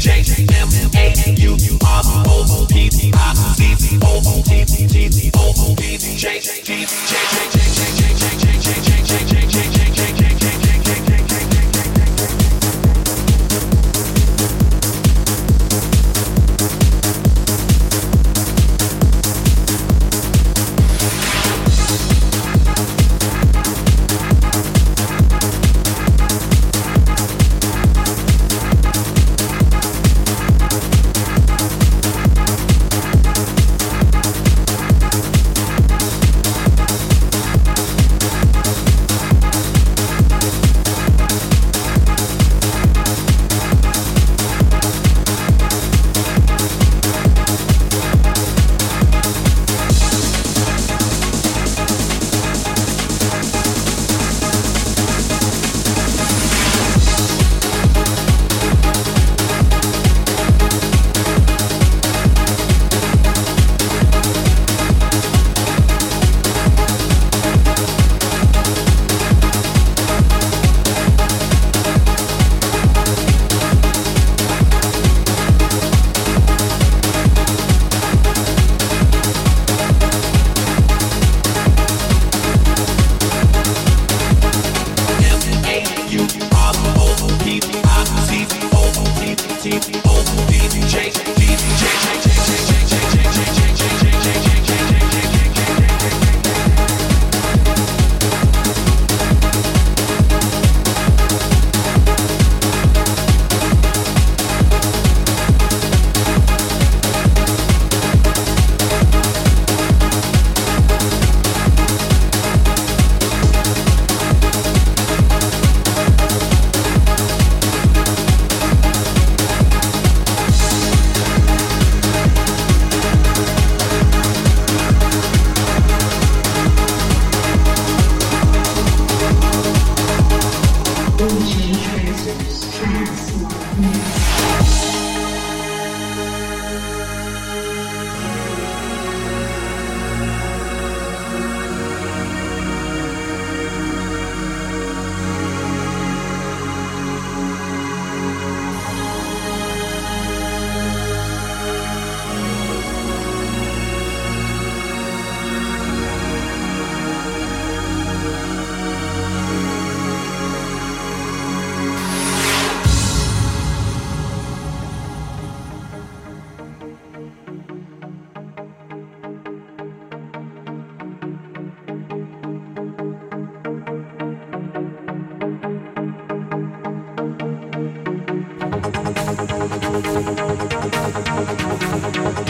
J M A U R O P I C O T T O P J J J J J J J J J J J J J Música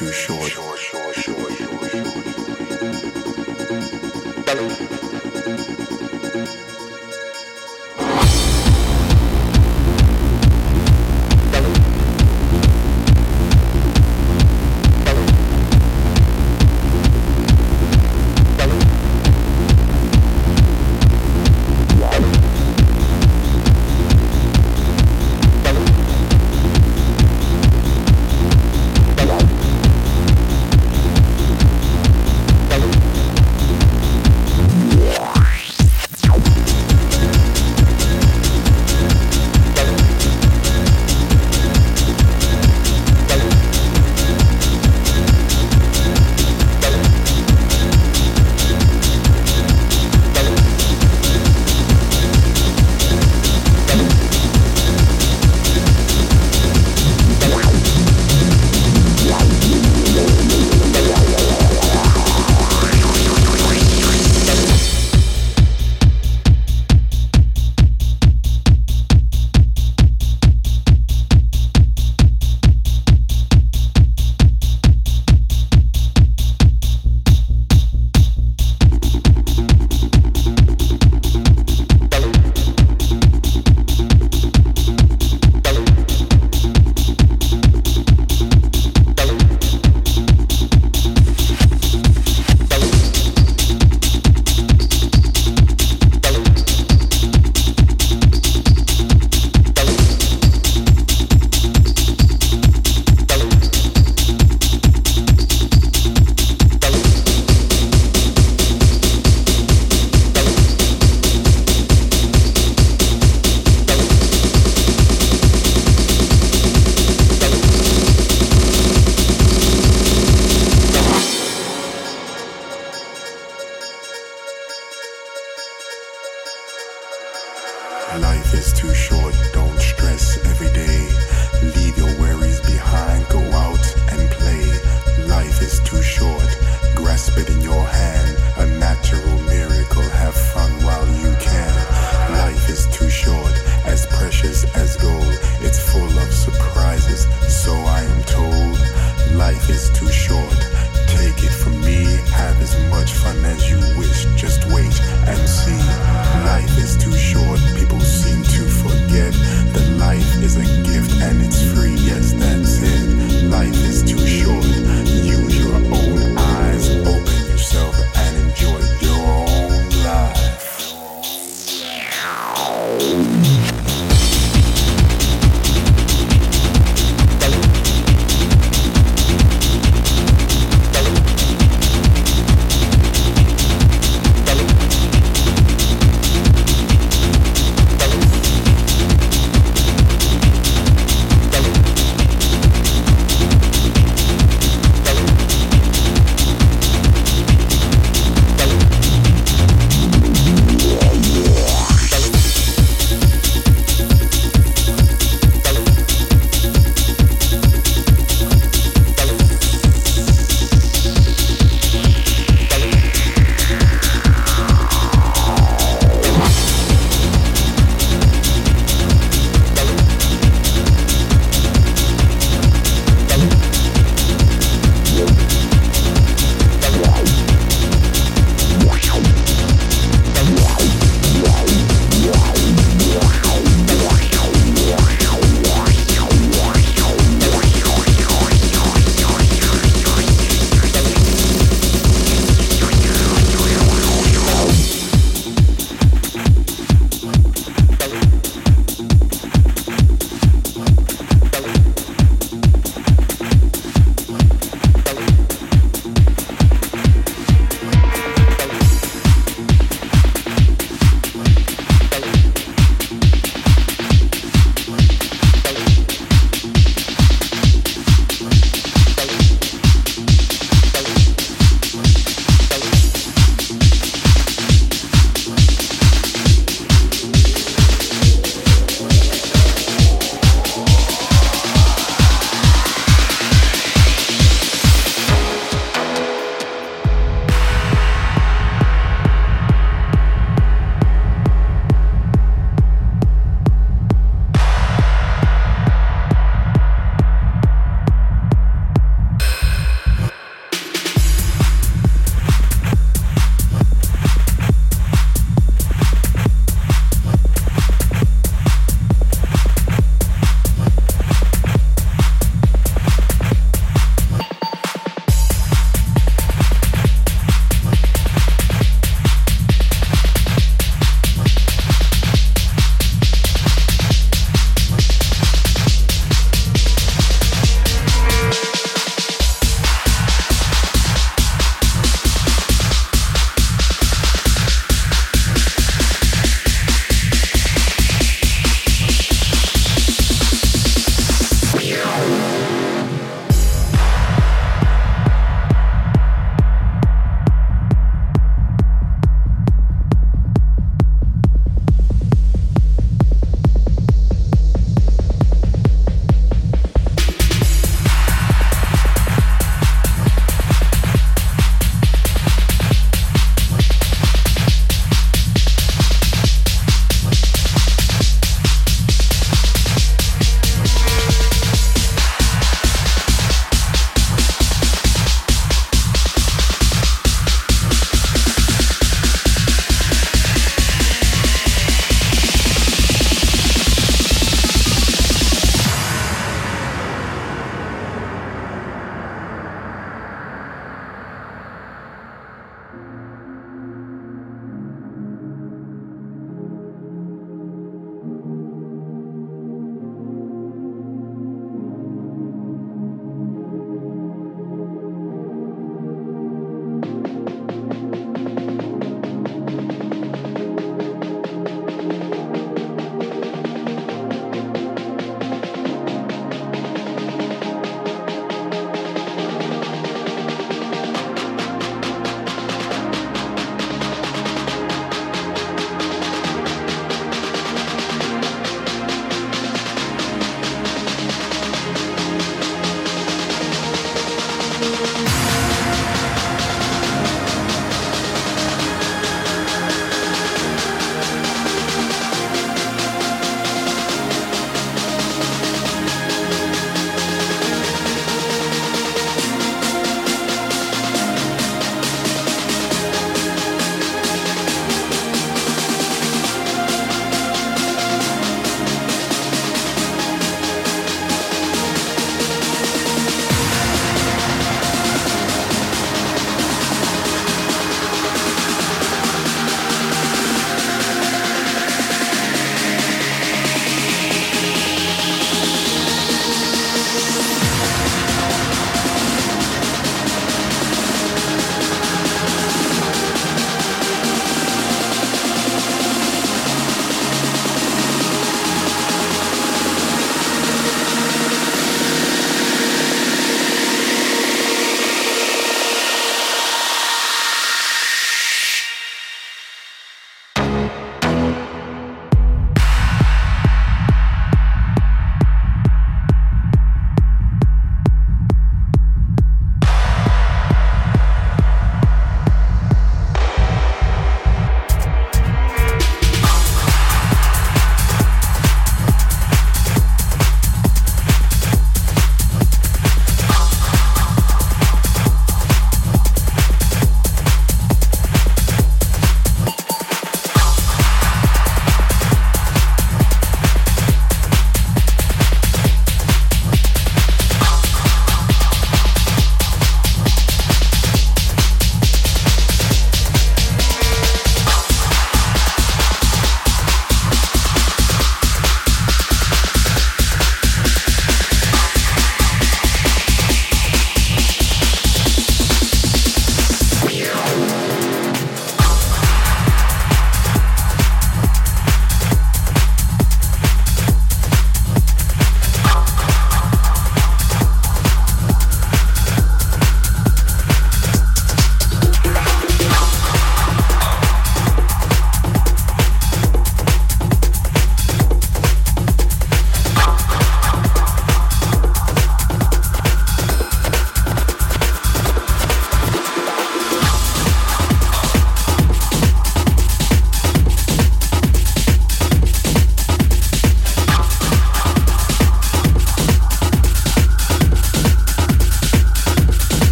Use your